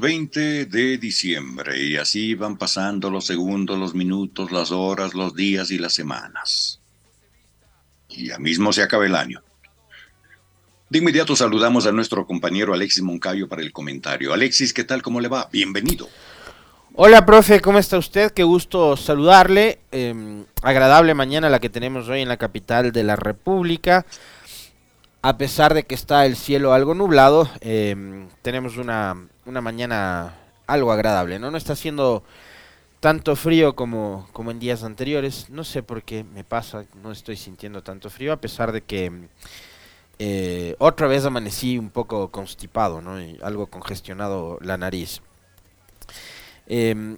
20 de diciembre y así van pasando los segundos, los minutos, las horas, los días y las semanas. Y ya mismo se acaba el año. De inmediato saludamos a nuestro compañero Alexis Moncayo para el comentario. Alexis, ¿qué tal? ¿Cómo le va? Bienvenido. Hola, profe, ¿cómo está usted? Qué gusto saludarle. Eh, agradable mañana la que tenemos hoy en la capital de la República a pesar de que está el cielo algo nublado, eh, tenemos una, una, mañana algo agradable, ¿no? No está haciendo tanto frío como, como en días anteriores. No sé por qué me pasa, no estoy sintiendo tanto frío, a pesar de que eh, otra vez amanecí un poco constipado, ¿no? Y algo congestionado la nariz. Eh,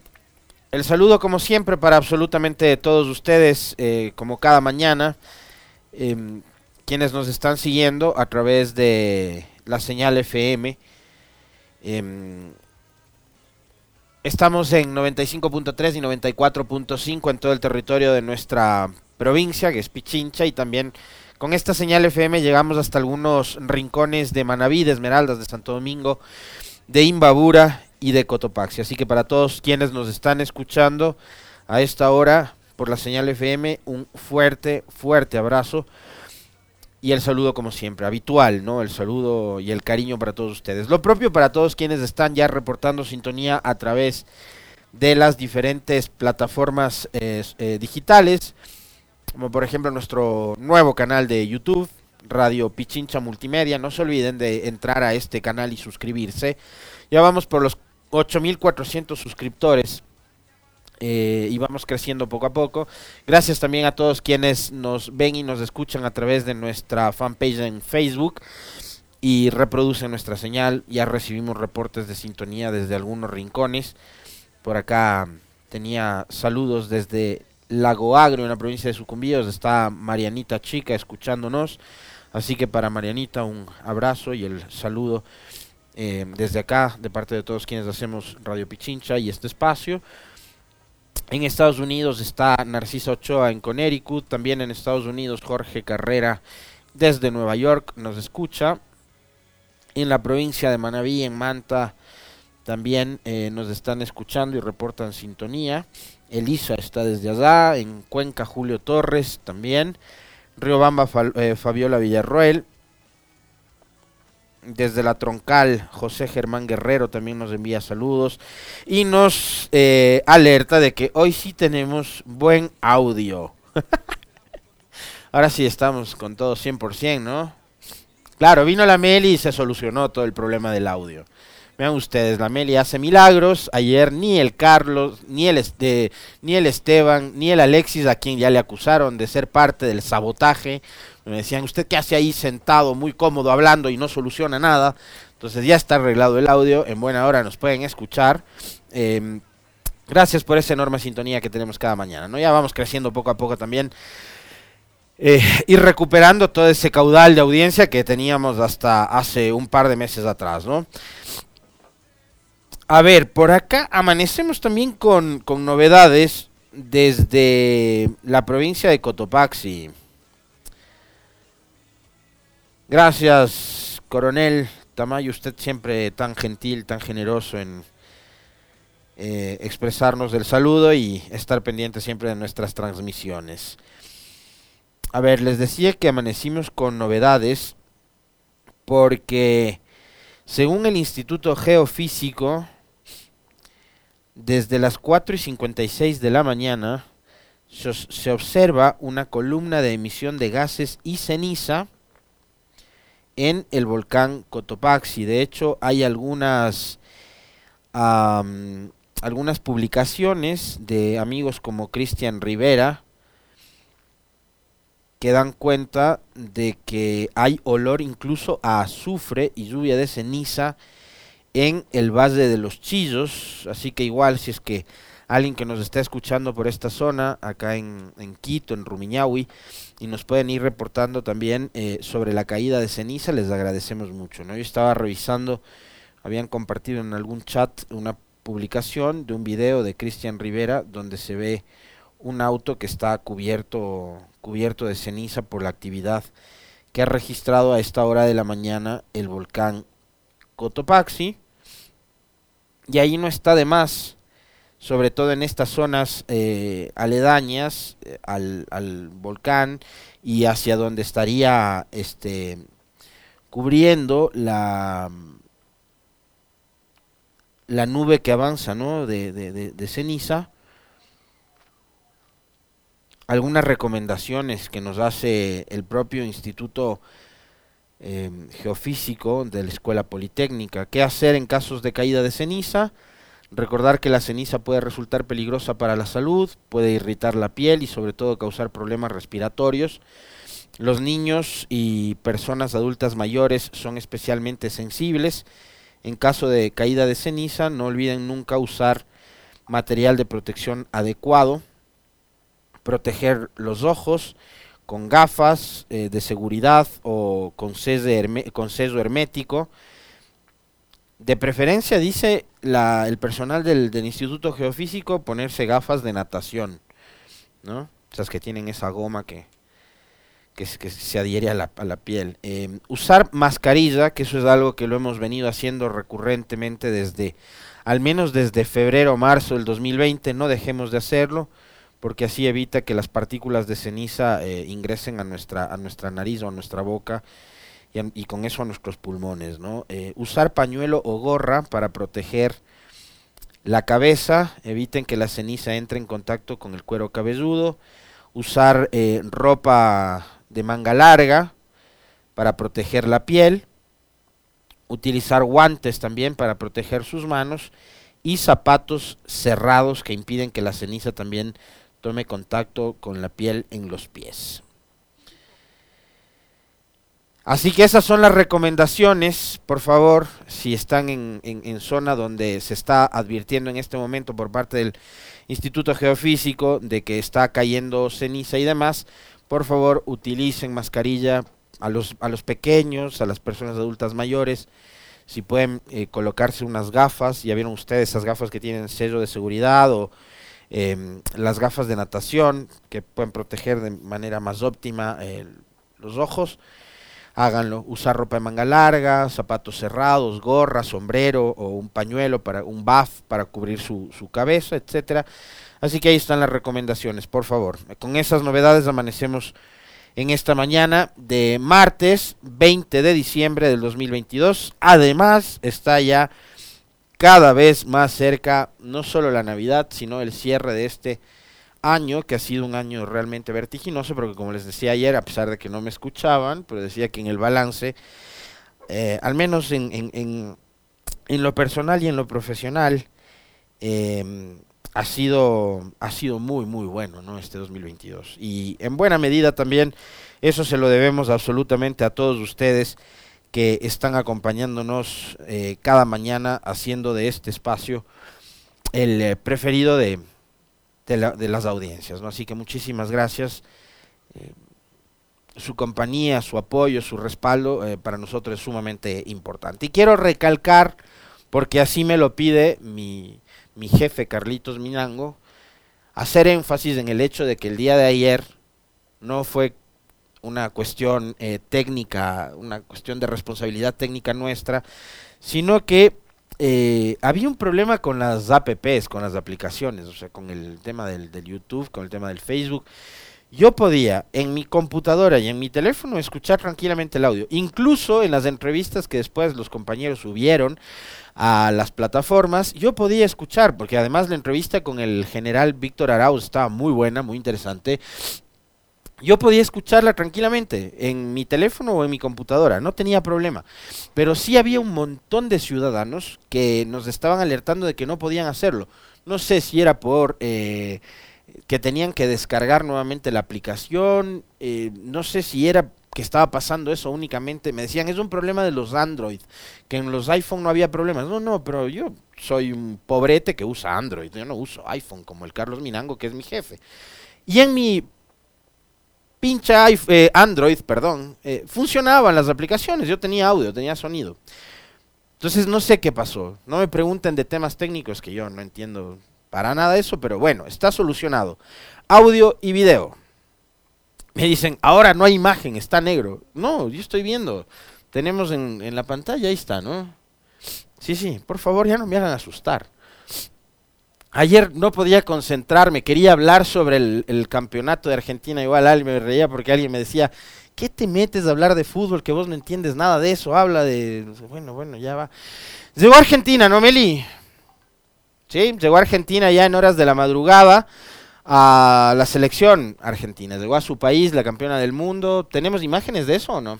el saludo como siempre para absolutamente todos ustedes, como cada mañana quienes nos están siguiendo a través de la señal FM. Em, estamos en 95.3 y 94.5 en todo el territorio de nuestra provincia, que es Pichincha, y también con esta señal FM llegamos hasta algunos rincones de Manaví, de Esmeraldas, de Santo Domingo, de Imbabura y de Cotopaxi. Así que para todos quienes nos están escuchando a esta hora por la señal FM, un fuerte, fuerte abrazo y el saludo como siempre, habitual, ¿no? El saludo y el cariño para todos ustedes. Lo propio para todos quienes están ya reportando sintonía a través de las diferentes plataformas eh, eh, digitales, como por ejemplo nuestro nuevo canal de YouTube, Radio Pichincha Multimedia. No se olviden de entrar a este canal y suscribirse. Ya vamos por los 8.400 suscriptores eh, y vamos creciendo poco a poco. Gracias también a todos quienes nos ven y nos escuchan a través de nuestra fanpage en Facebook y reproducen nuestra señal. Ya recibimos reportes de sintonía desde algunos rincones. Por acá tenía saludos desde Lago Agrio, en la provincia de Sucumbíos. Está Marianita Chica escuchándonos. Así que para Marianita un abrazo y el saludo eh, desde acá de parte de todos quienes hacemos Radio Pichincha y este espacio. En Estados Unidos está Narcisa Ochoa en Connecticut, también en Estados Unidos Jorge Carrera desde Nueva York nos escucha. En la provincia de Manabí, en Manta, también eh, nos están escuchando y reportan sintonía. Elisa está desde allá, en Cuenca Julio Torres también. Riobamba eh, Fabiola Villarroel, desde la troncal, José Germán Guerrero también nos envía saludos y nos eh, alerta de que hoy sí tenemos buen audio. Ahora sí estamos con todo 100%, ¿no? Claro, vino la Meli y se solucionó todo el problema del audio. Vean ustedes, la Meli hace milagros. Ayer ni el Carlos, ni el, este, ni el Esteban, ni el Alexis, a quien ya le acusaron de ser parte del sabotaje, me decían, ¿usted qué hace ahí sentado, muy cómodo, hablando y no soluciona nada? Entonces ya está arreglado el audio, en buena hora nos pueden escuchar. Em, gracias por esa enorme sintonía que tenemos cada mañana. ¿no? Ya vamos creciendo poco a poco también. Eh, y recuperando todo ese caudal de audiencia que teníamos hasta hace un par de meses atrás, ¿no? A ver, por acá amanecemos también con, con novedades desde la provincia de Cotopaxi. Gracias, coronel Tamayo, usted siempre tan gentil, tan generoso en eh, expresarnos el saludo y estar pendiente siempre de nuestras transmisiones. A ver, les decía que amanecimos con novedades porque según el Instituto Geofísico, desde las 4 y 56 de la mañana se observa una columna de emisión de gases y ceniza en el volcán Cotopaxi. De hecho, hay algunas, algunas publicaciones de amigos como Cristian Rivera que dan cuenta de que hay olor incluso a azufre y lluvia de ceniza en el Valle de los Chillos. Así que igual si es que alguien que nos está escuchando por esta zona, acá en, Quito, en Rumiñahui, y nos pueden ir reportando también eh, sobre la caída de ceniza, les agradecemos mucho. ¿no? Yo estaba revisando, habían compartido en algún chat una publicación de un video de Cristian Rivera donde se ve un auto que está cubierto, cubierto de ceniza por la actividad que ha registrado a esta hora de la mañana el volcán Cotopaxi. Y ahí no está de más sobre todo en estas zonas eh, aledañas eh, al, volcán y hacia donde estaría este cubriendo la la nube que avanza ¿no? de, ceniza. Algunas recomendaciones que nos hace el propio instituto eh, geofísico de la escuela politécnica. Qué hacer en casos de caída de ceniza Recordar que la ceniza puede resultar peligrosa para la salud, puede irritar la piel y sobre todo causar problemas respiratorios. Los niños y personas adultas mayores son especialmente sensibles. En caso de caída de ceniza, no olviden nunca usar material de protección adecuado, proteger los ojos con gafas eh, de seguridad o con, con seso hermético, de preferencia, dice la, el personal del, Instituto Geofísico, ponerse gafas de natación, ¿no? Esas que tienen esa goma que, que, se adhiere a la, a la piel. Em, usar mascarilla, que eso es algo que lo hemos venido haciendo recurrentemente desde, al menos desde febrero o marzo del 2020, no dejemos de hacerlo, porque así evita que las partículas de ceniza eh, ingresen a nuestra, a nuestra nariz o a nuestra boca y, con eso a nuestros pulmones. ¿no? Eh, usar pañuelo o gorra para proteger la cabeza, eviten que la ceniza entre en contacto con el cuero cabelludo. Usar eh, ropa de manga larga para proteger la piel. Utilizar guantes también para proteger sus manos. Y zapatos cerrados que impiden que la ceniza también tome contacto con la piel en los pies. Así que esas son las recomendaciones, por favor, si están en, zona donde se está advirtiendo en este momento por parte del Instituto Geofísico de que está cayendo ceniza y demás, por favor utilicen mascarilla a los, a los pequeños, a las personas adultas mayores, si pueden eh, colocarse unas gafas, ya vieron ustedes esas gafas que tienen sello de seguridad o em, las gafas de natación que pueden proteger de manera más óptima eh, los ojos háganlo. Usar ropa de manga larga, zapatos cerrados, gorra, sombrero o un pañuelo para un buff para cubrir su, su cabeza, etcétera. Así que ahí están las recomendaciones, por favor. Con esas novedades amanecemos en esta mañana de martes 20 de diciembre del 2022. Además, está ya cada vez más cerca no solo la Navidad, sino el cierre de este año, que ha sido un año realmente vertiginoso, porque como les decía ayer, a pesar de que no me escuchaban, pero decía que en el balance, eh, al menos en, en, en, lo personal y en lo profesional, em, ha sido ha sido muy muy bueno no este 2022 y en buena medida también eso se lo debemos absolutamente a todos ustedes que están acompañándonos eh, cada mañana haciendo de este espacio el eh, preferido de, de, las audiencias. ¿no? Así que muchísimas gracias. Eh, su compañía, su apoyo, su respaldo eh, para nosotros es sumamente importante. Y quiero recalcar, porque así me lo pide mi, mi jefe Carlitos Minango, hacer énfasis en el hecho de que el día de ayer no fue una cuestión eh, técnica, una cuestión de responsabilidad técnica nuestra, sino que eh, había un problema con las apps, con las aplicaciones, o sea, con el tema del, del, YouTube, con el tema del Facebook. yo podía en mi computadora y en mi teléfono escuchar tranquilamente el audio. Incluso en las entrevistas que después los compañeros subieron a las plataformas, yo podía escuchar, porque además la entrevista con el general Víctor Arauz estaba muy buena, muy interesante. Yo podía escucharla tranquilamente en mi teléfono o en mi computadora, no tenía problema. Pero sí había un montón de ciudadanos que nos estaban alertando de que no podían hacerlo. No sé si era por eh, que tenían que descargar nuevamente la aplicación, eh, no sé si era que estaba pasando eso únicamente. Me decían, es un problema de los Android, que en los iPhone no había problemas. No, no, pero yo soy un pobrete que usa Android, yo no uso iPhone como el Carlos Minango, que es mi jefe. Y en mi pincha eh, Android, perdón, eh, funcionaban las aplicaciones, yo tenía audio, tenía sonido. Entonces no sé qué pasó. No me pregunten de temas técnicos que yo no entiendo para nada eso, pero bueno, está solucionado. Audio y video me dicen, ahora no hay imagen, está negro. No, yo estoy viendo. Tenemos en, en la pantalla, ahí está, ¿no? Sí, sí, por favor, ya no me hagan asustar. Ayer no podía concentrarme, quería hablar sobre el, campeonato de Argentina, igual alguien me reía porque alguien me decía, ¿qué te metes a hablar de fútbol que vos no entiendes nada de eso? Habla de... Bueno, bueno, ya va. Llegó Argentina, ¿no, Meli? Sí, llegó Argentina ya en horas de la madrugada a la selección argentina. Llegó a su país, la campeona del mundo. ¿Tenemos imágenes de eso o no?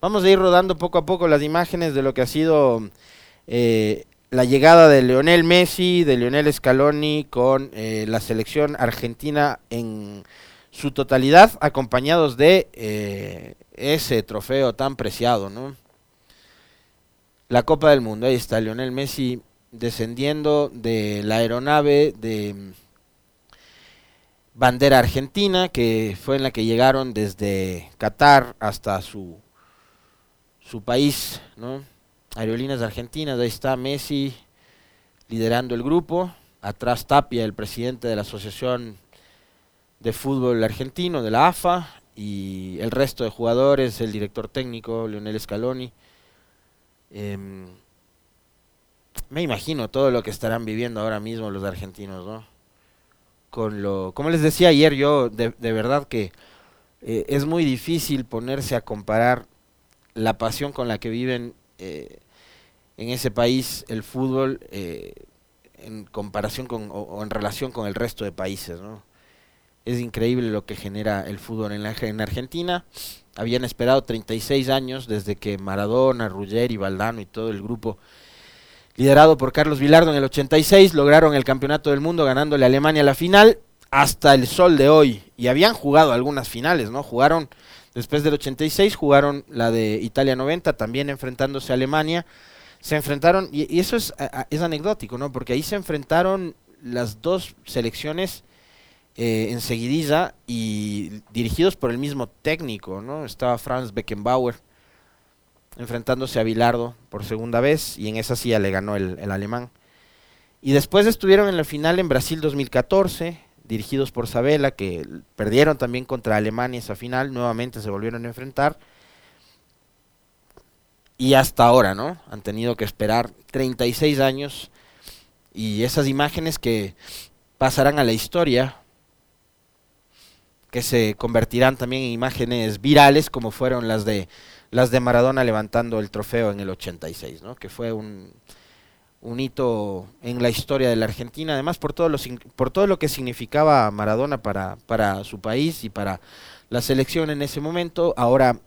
Vamos a ir rodando poco a poco las imágenes de lo que ha sido eh, la llegada de Lionel Messi, de Lionel Scaloni con eh, la selección argentina en su totalidad, acompañados de eh, ese trofeo tan preciado, ¿no? La Copa del Mundo, ahí está Lionel Messi descendiendo de la aeronave de bandera argentina, que fue en la que llegaron desde Qatar hasta su, su país, ¿no? Aerolíneas Argentinas, ahí está Messi liderando el grupo, atrás Tapia, el presidente de la Asociación de Fútbol Argentino, de la AFA, y el resto de jugadores, el director técnico, Leonel Scaloni. Em, me imagino todo lo que estarán viviendo ahora mismo los argentinos, ¿no? con lo... Como les decía ayer, yo de, verdad que eh, es muy difícil ponerse a comparar la pasión con la que viven eh, en ese país el fútbol eh, en comparación con o, en relación con el resto de países. Es increíble lo que genera el fútbol en, la, en Argentina. Habían esperado 36 años desde que Maradona, Ruggeri, Valdano y todo el grupo liderado por Carlos Vilardo en el 86, lograron el campeonato del mundo ganándole a Alemania la final hasta el sol de hoy. Y habían jugado algunas finales, ¿no? Jugaron, después del 86, jugaron la de Italia 90, también enfrentándose a Alemania. Se enfrentaron, y, eso es, es, anecdótico, ¿no? Porque ahí se enfrentaron las dos selecciones eh, en seguidilla y dirigidos por el mismo técnico, ¿no? Estaba Franz Beckenbauer enfrentándose a Bilardo por segunda vez y en esa silla le ganó el, alemán. Y después estuvieron en la final en Brasil 2014, dirigidos por Sabela, que perdieron también contra Alemania esa final, nuevamente se volvieron a enfrentar. Y hasta ahora, ¿no? Han tenido que esperar 36 años y esas imágenes que pasarán a la historia, que se convertirán también en imágenes virales como fueron las de las de Maradona levantando el trofeo en el 86, ¿no? que fue un, un hito en la historia de la Argentina, además por todo lo, por todo lo que significaba Maradona para, para su país y para la selección en ese momento. Ahora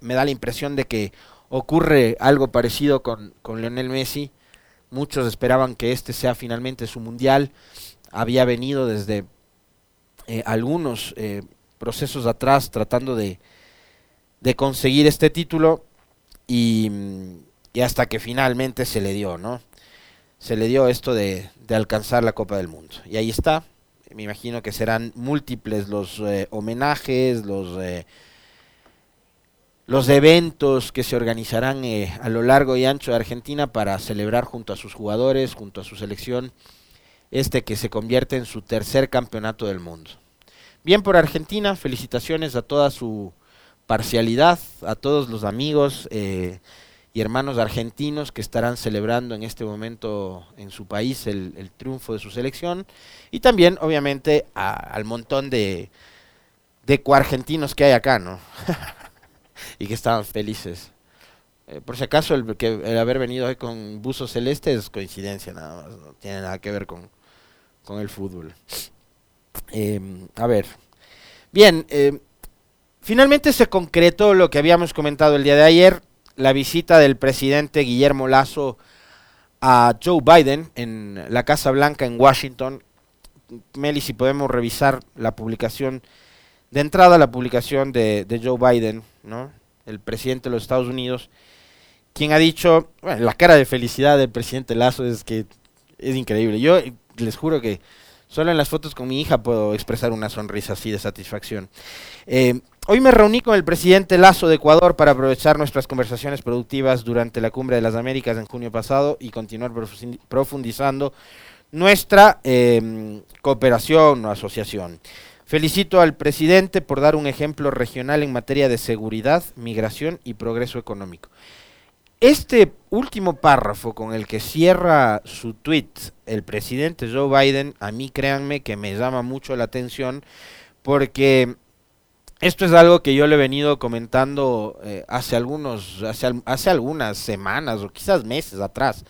me da la impresión de que ocurre algo parecido con, con Lionel Messi. Muchos esperaban que este sea finalmente su mundial. Había venido desde eh, algunos eh, procesos atrás tratando de, de conseguir este título y, hasta que finalmente se le dio, ¿no? Se le dio esto de, alcanzar la Copa del Mundo. Y ahí está. Me imagino que serán múltiples los eh, homenajes, los, eh, los eventos que se organizarán eh, a lo largo y ancho de Argentina para celebrar junto a sus jugadores, junto a su selección, este que se convierte en su tercer campeonato del mundo. Bien por Argentina, felicitaciones a toda su parcialidad a todos los amigos eh, y hermanos argentinos que estarán celebrando en este momento en su país el, triunfo de su selección y también obviamente al montón de, de coargentinos que hay acá, ¿no? y que estaban felices. Eh, por si acaso, el, que, el haber venido hoy con buzo celeste es coincidencia nada más, no tiene nada que ver con, con el fútbol. Em, a ver. Bien, em, finalmente se concretó lo que habíamos comentado el día de ayer, la visita del presidente Guillermo Lazo a Joe Biden en la Casa Blanca en Washington. Meli, si podemos revisar la publicación, de entrada la publicación de, Joe Biden, ¿no? el presidente de los Estados Unidos, quien ha dicho, bueno, la cara de felicidad del presidente Lazo es que es increíble. Yo les juro que solo en las fotos con mi hija puedo expresar una sonrisa así de satisfacción. Eh, hoy me reuní con el presidente Lazo de Ecuador para aprovechar nuestras conversaciones productivas durante la Cumbre de las Américas en junio pasado y continuar profundizando nuestra eh, cooperación o asociación. Felicito al presidente por dar un ejemplo regional en materia de seguridad, migración y progreso económico. Este último párrafo con el que cierra su tweet el presidente Joe Biden, a mí créanme que me llama mucho la atención porque esto es algo que yo le he venido comentando eh, hace algunos, hace, hace, algunas semanas o quizás meses atrás.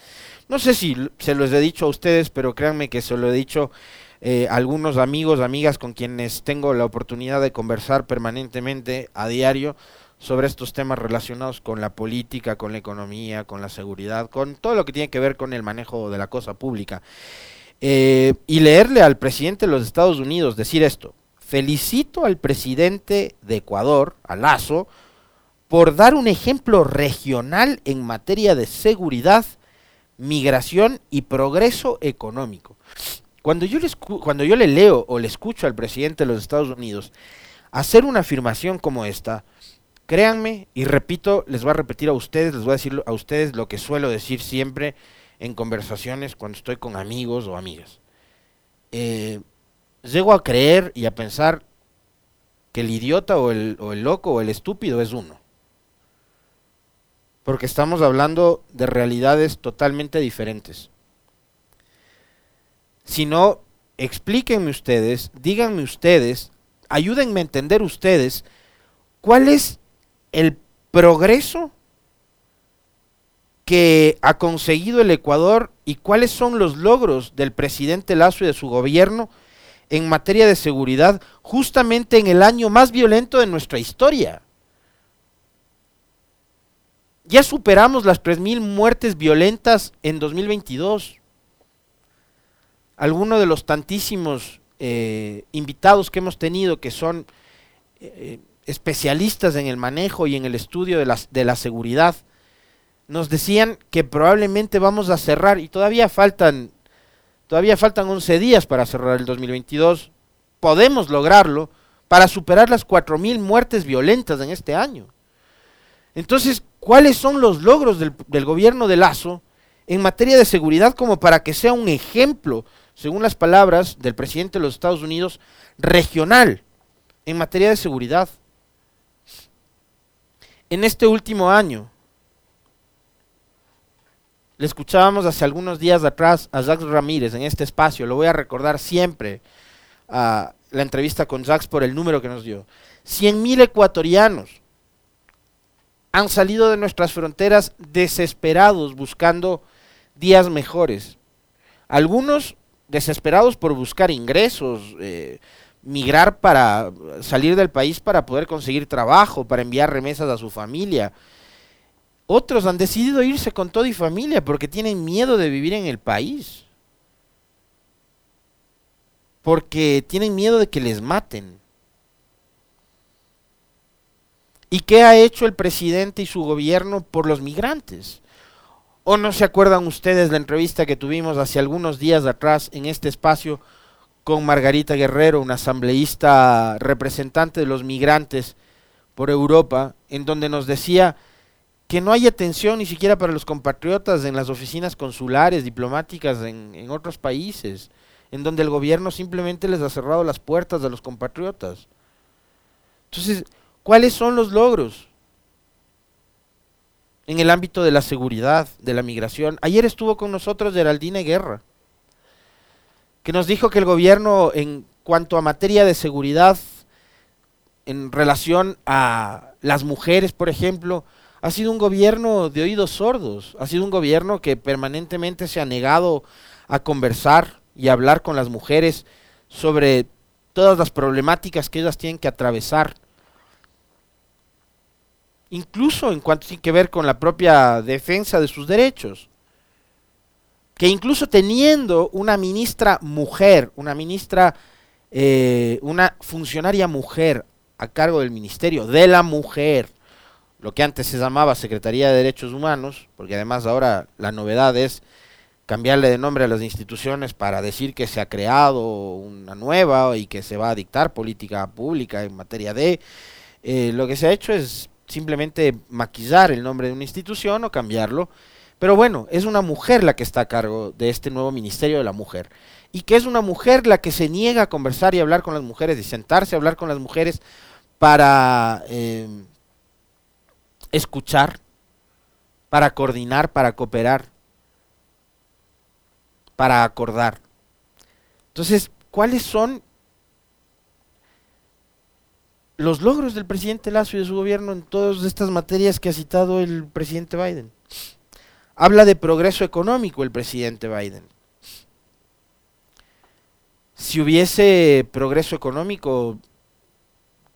No sé si se los he dicho a ustedes, pero créanme que se lo he dicho eh, algunos amigos, amigas con quienes tengo la oportunidad de conversar permanentemente a diario sobre estos temas relacionados con la política, con la economía, con la seguridad, con todo lo que tiene que ver con el manejo de la cosa pública. Eh, y leerle al presidente de los Estados Unidos decir esto, felicito al presidente de Ecuador, a Lazo, por dar un ejemplo regional en materia de seguridad, migración y progreso económico. Cuando yo, le cuando yo le leo o le escucho al presidente de los Estados Unidos hacer una afirmación como esta, Créanme, y repito, les voy a repetir a ustedes, les voy a decir a ustedes lo que suelo decir siempre en conversaciones cuando estoy con amigos o amigas. Eh, llego a creer y a pensar que el idiota o el, o el loco o el estúpido es uno. Porque estamos hablando de realidades totalmente diferentes. Si no, explíquenme ustedes, díganme ustedes, ayúdenme a entender ustedes cuál es el progreso que ha conseguido el Ecuador y cuáles son los logros del presidente Lazo y de su gobierno en materia de seguridad justamente en el año más violento de nuestra historia. Ya superamos las 3.000 muertes violentas en 2022. Algunos de los tantísimos eh, invitados que hemos tenido que son eh, especialistas en el manejo y en el estudio de la, de la seguridad, nos decían que probablemente vamos a cerrar, y todavía faltan, todavía faltan 11 días para cerrar el 2022, podemos lograrlo para superar las 4.000 muertes violentas en este año. Entonces, ¿cuáles son los logros del, del gobierno de Lazo en materia de seguridad como para que sea un ejemplo, según las palabras del presidente de los Estados Unidos, regional en materia de seguridad? en este último año. Le escuchábamos hace algunos días atrás a Jacques Ramírez en este espacio, lo voy a recordar siempre, a la entrevista con Jacques por el número que nos dio. 100.000 ecuatorianos han salido de nuestras fronteras desesperados buscando días mejores. Algunos desesperados por buscar ingresos, eh, migrar para salir del país para poder conseguir trabajo, para enviar remesas a su familia. Otros han decidido irse con todo y familia porque tienen miedo de vivir en el país. Porque tienen miedo de que les maten. ¿Y qué ha hecho el presidente y su gobierno por los migrantes? ¿O no se acuerdan ustedes la entrevista que tuvimos hace algunos días atrás en este espacio con Margarita Guerrero, una asambleísta representante de los migrantes por Europa, en donde nos decía que no hay atención ni siquiera para los compatriotas en las oficinas consulares, diplomáticas en, en otros países, en donde el gobierno simplemente les ha cerrado las puertas a los compatriotas. Entonces, ¿cuáles son los logros? En el ámbito de la seguridad, de la migración. Ayer estuvo con nosotros Geraldine Guerra que nos dijo que el gobierno en cuanto a materia de seguridad en relación a las mujeres, por ejemplo, ha sido un gobierno de oídos sordos, ha sido un gobierno que permanentemente se ha negado a conversar y hablar con las mujeres sobre todas las problemáticas que ellas tienen que atravesar. Incluso en cuanto tiene que ver con la propia defensa de sus derechos. Que incluso teniendo una ministra mujer, una ministra, eh, una funcionaria mujer a cargo del Ministerio de la Mujer, lo que antes se llamaba Secretaría de Derechos Humanos, porque además ahora la novedad es cambiarle de nombre a las instituciones para decir que se ha creado una nueva y que se va a dictar política pública en materia de... Eh, lo que se ha hecho es simplemente maquillar el nombre de una institución o cambiarlo. Pero bueno, es una mujer la que está a cargo de este nuevo Ministerio de la Mujer. Y que es una mujer la que se niega a conversar y hablar con las mujeres y sentarse a hablar con las mujeres para eh, escuchar, para coordinar, para cooperar para acordar. Entonces, ¿cuáles son los logros del presidente Lazo y de su gobierno en todas estas materias que ha citado el presidente Biden? Habla de progreso económico el presidente Biden. Si hubiese progreso económico,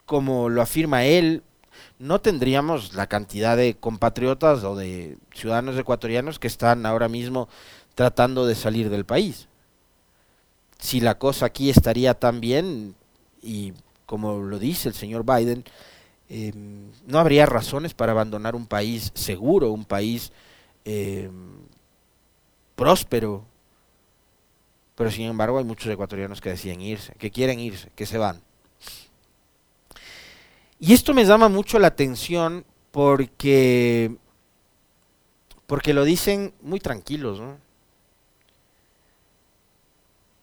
como lo afirma él, no tendríamos la cantidad de compatriotas o de ciudadanos ecuatorianos que están ahora mismo tratando de salir del país. Si la cosa aquí estaría tan bien, y como lo dice el señor Biden, em, no habría razones para abandonar un país seguro, un país em, próspero. Pero sin embargo hay muchos ecuatorianos que deciden irse, que quieren irse, que se van. Y esto me llama mucho la atención porque porque lo dicen muy tranquilos, ¿no?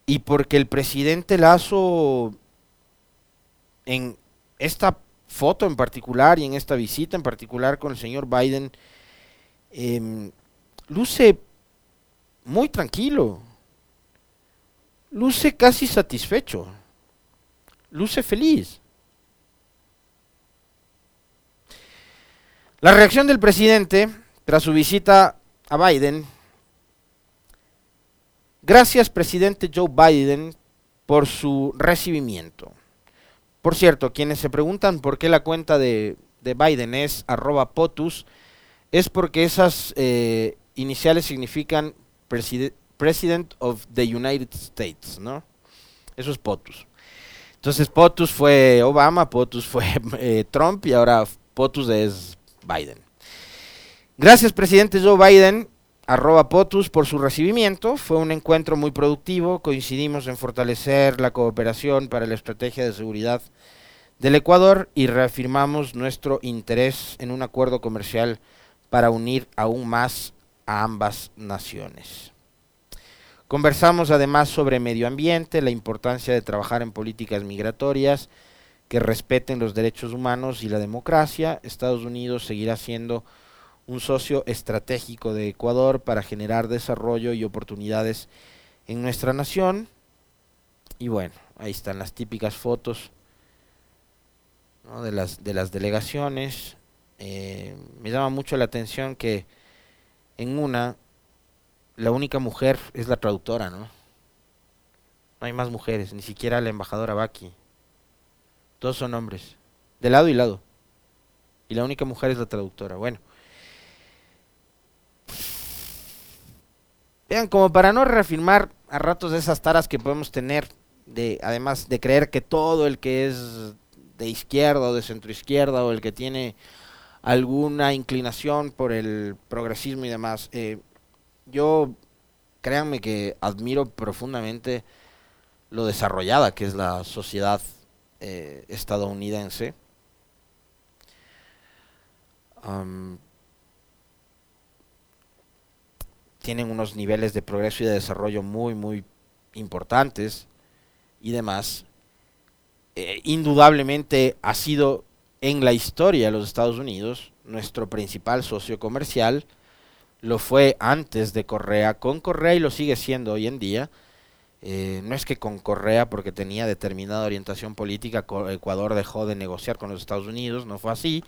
y porque el presidente Lazo en esta foto en particular y en esta visita en particular con el señor Biden em, luce muy tranquilo, luce casi satisfecho, luce feliz. La reacción del presidente tras su visita a Biden Gracias, presidente Joe Biden, por su recibimiento. Por cierto, quienes se preguntan por qué la cuenta de, Biden es arroba POTUS, es porque esas eh, iniciales significan President of the United States, ¿no? Eso es POTUS. Entonces POTUS fue Obama, POTUS fue eh, Trump y ahora POTUS es Biden. Gracias, presidente Joe Biden arroba POTUS por su recibimiento. Fue un encuentro muy productivo. Coincidimos en fortalecer la cooperación para la estrategia de seguridad del Ecuador y reafirmamos nuestro interés en un acuerdo comercial para unir aún más a ambas naciones. Conversamos además sobre medio ambiente, la importancia de trabajar en políticas migratorias que respeten los derechos humanos y la democracia. Estados Unidos seguirá siendo un socio estratégico de Ecuador para generar desarrollo y oportunidades en nuestra nación. Y bueno, ahí están las típicas fotos de, las, de las delegaciones. Eh, me llama mucho la atención que en una, la única mujer es la traductora, ¿no? No hay más mujeres, ni siquiera la embajadora Baki. Todos son hombres, de lado y lado. Y la única mujer es la traductora. Bueno, Vean, como para no reafirmar a ratos esas taras que podemos tener, de además de creer que todo el que es de izquierda o de centroizquierda o el que tiene alguna inclinación por el progresismo y demás, eh, yo créanme que admiro profundamente lo desarrollada que es la sociedad eh, estadounidense tienen unos niveles de progreso y de desarrollo muy, muy importantes y demás. Eh, indudablemente ha sido en la historia de los Estados Unidos nuestro principal socio comercial. Lo fue antes de Correa con Correa y lo sigue siendo hoy en día. Eh, no es que con Correa, porque tenía determinada orientación política, Ecuador dejó de negociar con los Estados Unidos, no fue así.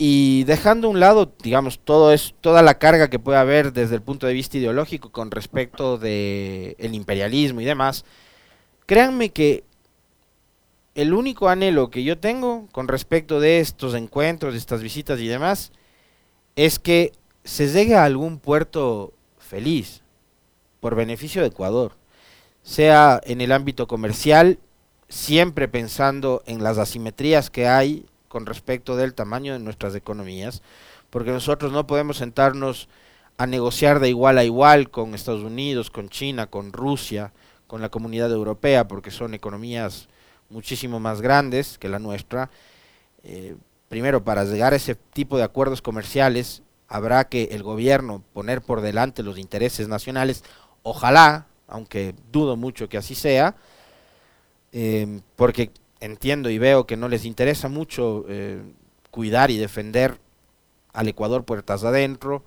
Y dejando a un lado, digamos, todo toda la carga que puede haber desde el punto de vista ideológico con respecto del el imperialismo y demás, créanme que el único anhelo que yo tengo con respecto de estos encuentros, de estas visitas y demás, es que se llegue a algún puerto feliz, por beneficio de Ecuador, sea en el ámbito comercial, siempre pensando en las asimetrías que hay con respecto del tamaño de nuestras economías, porque nosotros no podemos sentarnos a negociar de igual a igual con Estados Unidos, con China, con Rusia, con la comunidad europea, porque son economías muchísimo más grandes que la nuestra. Eh, primero, para llegar a ese tipo de acuerdos comerciales, habrá que el gobierno poner por delante los intereses nacionales Ojalá, aunque dudo mucho que así sea, eh, porque entiendo y veo que no les interesa mucho eh, cuidar y defender al Ecuador puertas adentro.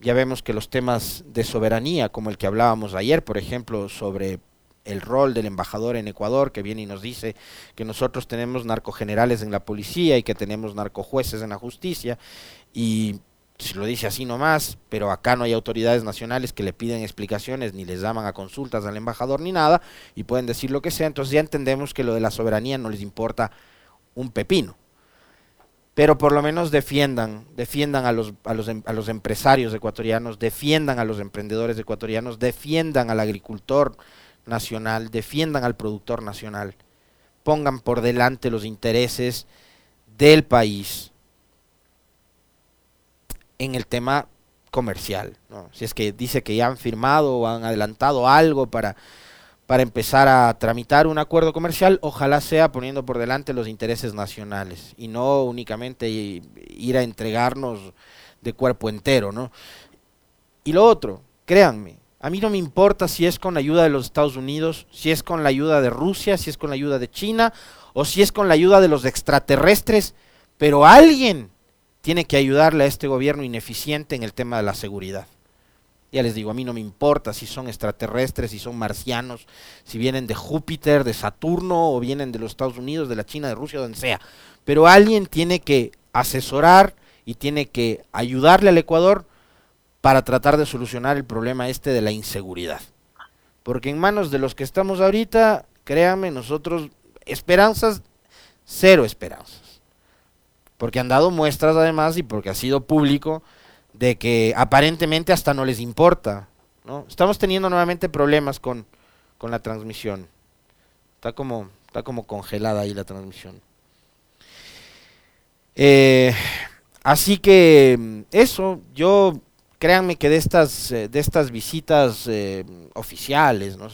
Ya vemos que los temas de soberanía, como el que hablábamos ayer, por ejemplo, sobre el rol del embajador en Ecuador, que viene y nos dice que nosotros tenemos narcogenerales en la policía y que tenemos narcojueces en la justicia, y si lo dice así nomás, pero acá no hay autoridades nacionales que le piden explicaciones, ni les llaman a consultas al embajador ni nada, y pueden decir lo que sea, entonces ya entendemos que lo de la soberanía no les importa un pepino. Pero por lo menos defiendan, defiendan a los, a los, em, a los empresarios ecuatorianos, defiendan a los emprendedores ecuatorianos, defiendan al agricultor nacional, defiendan al productor nacional, pongan por delante los intereses del país, en el tema comercial. Si es que dice que ya han firmado o han adelantado algo para, para empezar a tramitar un acuerdo comercial, ojalá sea poniendo por delante los intereses nacionales y no únicamente ir a entregarnos de cuerpo entero. ¿no? Y lo otro, créanme, a mí no me importa si es con la ayuda de los Estados Unidos, si es con la ayuda de Rusia, si es con la ayuda de China o si es con la ayuda de los extraterrestres, pero alguien tiene que ayudarle a este gobierno ineficiente en el tema de la seguridad. Ya les digo, a mí no me importa si son extraterrestres, si son marcianos, si vienen de Júpiter, de Saturno, o vienen de los Estados Unidos, de la China, de Rusia, donde sea. Pero alguien tiene que asesorar y tiene que ayudarle al Ecuador para tratar de solucionar el problema este de la inseguridad. Porque en manos de los que estamos ahorita, créanme, nosotros, esperanzas, cero esperanzas porque han dado muestras además y porque ha sido público de que aparentemente hasta no les importa. ¿no? Estamos teniendo nuevamente problemas con, con la transmisión. Está como, está como congelada ahí la transmisión. Eh, así que eso, yo créanme que de estas, eh, de estas visitas eh, oficiales, ¿no?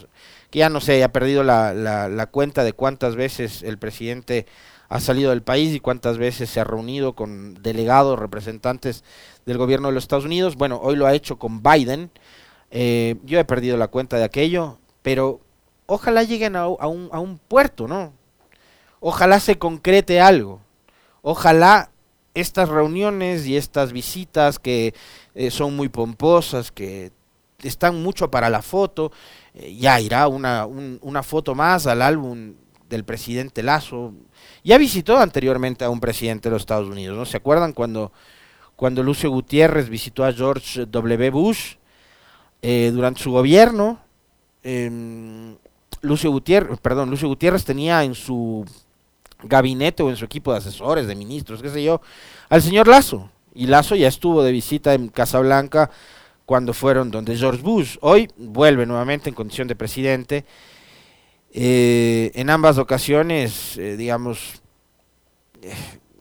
que ya no sé, ha perdido la, la, la cuenta de cuántas veces el presidente ha salido del país y cuántas veces se ha reunido con delegados, representantes del gobierno de los Estados Unidos. Bueno, hoy lo ha hecho con Biden. Eh, yo he perdido la cuenta de aquello, pero ojalá lleguen a, un, un puerto, ¿no? Ojalá se concrete algo. Ojalá estas reuniones y estas visitas que eh, son muy pomposas, que están mucho para la foto, eh, ya irá una, una foto más al álbum del presidente Lazo, ya visitó anteriormente a un presidente de los Estados Unidos, ¿no? ¿Se acuerdan cuando, cuando Lucio Gutiérrez visitó a George W. Bush eh, durante su gobierno? Em, Lucio Gutiérrez, perdón, Lucio Gutiérrez tenía en su gabinete o en su equipo de asesores, de ministros, qué sé yo, al señor Lazo. Y Lazo ya estuvo de visita en Casablanca cuando fueron donde George Bush. Hoy vuelve nuevamente en condición de presidente eh, en ambas ocasiones, eh, digamos, eh,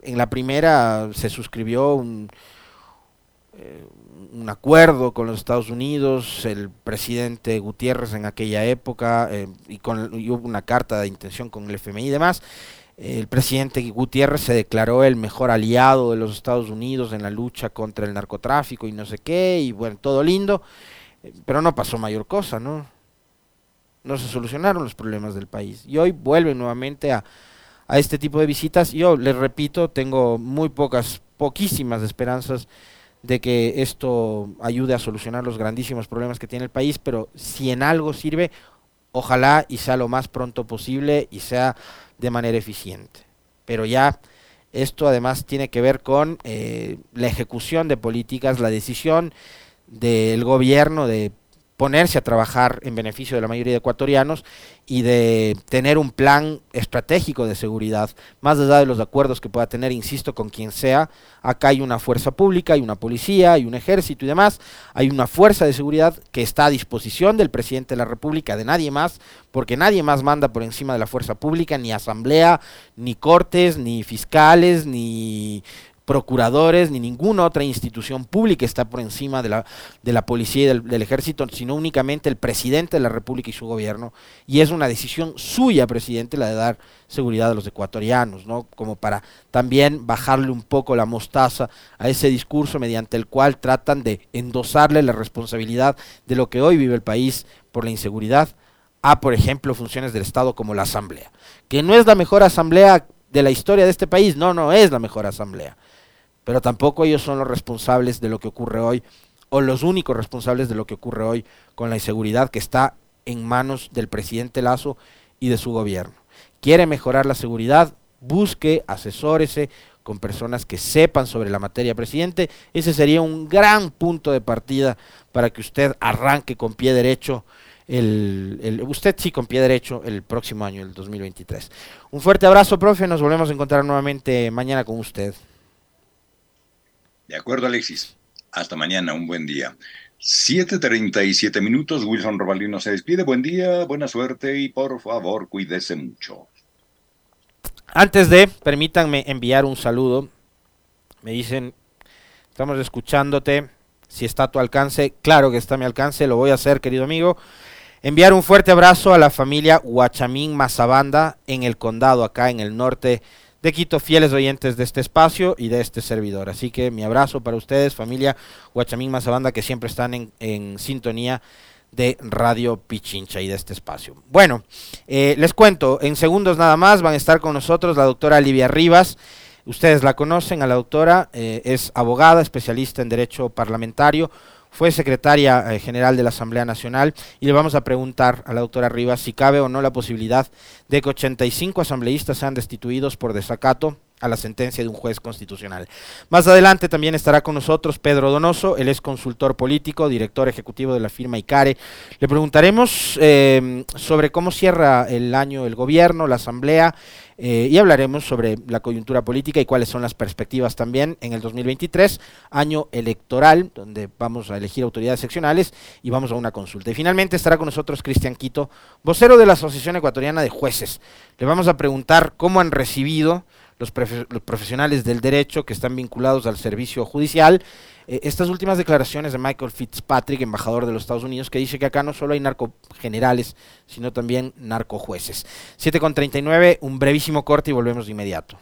en la primera se suscribió un, un, acuerdo con los Estados Unidos, el presidente Gutiérrez en aquella época, y, con, hubo una carta de intención con el FMI y demás. El presidente Gutiérrez se declaró el mejor aliado de los Estados Unidos en la lucha contra el narcotráfico y no sé qué, y bueno, todo lindo, pero no pasó mayor cosa, ¿no? No se solucionaron los problemas del país. Y hoy vuelven nuevamente a, a este tipo de visitas. Yo les repito, tengo muy pocas, poquísimas esperanzas de que esto ayude a solucionar los grandísimos problemas que tiene el país, pero si en algo sirve, ojalá y sea lo más pronto posible y sea de manera eficiente. Pero ya esto además tiene que ver con eh, la ejecución de políticas, la decisión del gobierno de ponerse a trabajar en beneficio de la mayoría de ecuatorianos y de tener un plan estratégico de seguridad, más allá de los acuerdos que pueda tener, insisto, con quien sea. Acá hay una fuerza pública, hay una policía, hay un ejército y demás, hay una fuerza de seguridad que está a disposición del presidente de la República, de nadie más, porque nadie más manda por encima de la fuerza pública, ni asamblea, ni cortes, ni fiscales, ni procuradores ni ninguna otra institución pública está por encima de la, de la policía y del, ejército, sino únicamente el presidente de la República y su gobierno. Y es una decisión suya, presidente, la de dar seguridad a los ecuatorianos, ¿no? Como para también bajarle un poco la mostaza a ese discurso mediante el cual tratan de endosarle la responsabilidad de lo que hoy vive el país por la inseguridad a, por ejemplo, funciones del Estado como la Asamblea, que no es la mejor asamblea de la historia de este país, no, no es la mejor asamblea pero tampoco ellos son los responsables de lo que ocurre hoy, o los únicos responsables de lo que ocurre hoy con la inseguridad que está en manos del presidente Lazo y de su gobierno. Quiere mejorar la seguridad, busque, asesórese con personas que sepan sobre la materia, presidente. Ese sería un gran punto de partida para que usted arranque con pie derecho el, usted sí con pie derecho el próximo año, el 2023. Un fuerte abrazo, profe. Nos volvemos a encontrar nuevamente mañana con usted. De acuerdo, Alexis. Hasta mañana, un buen día. 7.37 minutos, Wilson Robalino se despide. Buen día, buena suerte y por favor, cuídese mucho. Antes de, permítanme enviar un saludo. Me dicen, estamos escuchándote. Si está a tu alcance, claro que está a mi alcance, lo voy a hacer, querido amigo. Enviar un fuerte abrazo a la familia Huachamín Mazabanda en el condado, acá en el norte de Quito, fieles oyentes de este espacio y de este servidor. Así que mi abrazo para ustedes, familia Guachamín Mazabanda, que siempre están en, en sintonía de Radio Pichincha y de este espacio. Bueno, eh, les cuento, en segundos nada más van a estar con nosotros la doctora Livia Rivas. Ustedes la conocen, a la doctora, eh, es abogada, especialista en Derecho Parlamentario, fue secretaria eh, general de la Asamblea Nacional y le vamos a preguntar a la doctora Rivas si cabe o no la posibilidad de que 85 asambleístas sean destituidos por desacato a la sentencia de un juez constitucional. Más adelante también estará con nosotros Pedro Donoso, él es consultor político, director ejecutivo de la firma ICARE. Le preguntaremos eh, sobre cómo cierra el año el gobierno, la asamblea, eh, y hablaremos sobre la coyuntura política y cuáles son las perspectivas también en el 2023, año electoral, donde vamos a elegir autoridades seccionales y vamos a una consulta. Y finalmente estará con nosotros Cristian Quito, vocero de la Asociación Ecuatoriana de Jueces. Le vamos a preguntar cómo han recibido los, profesionales del derecho que están vinculados al servicio judicial eh, estas últimas declaraciones de Michael Fitzpatrick, embajador de los Estados Unidos, que dice que acá no solo hay narcogenerales, sino también narcojueces. 7.39, un brevísimo corte y volvemos de inmediato.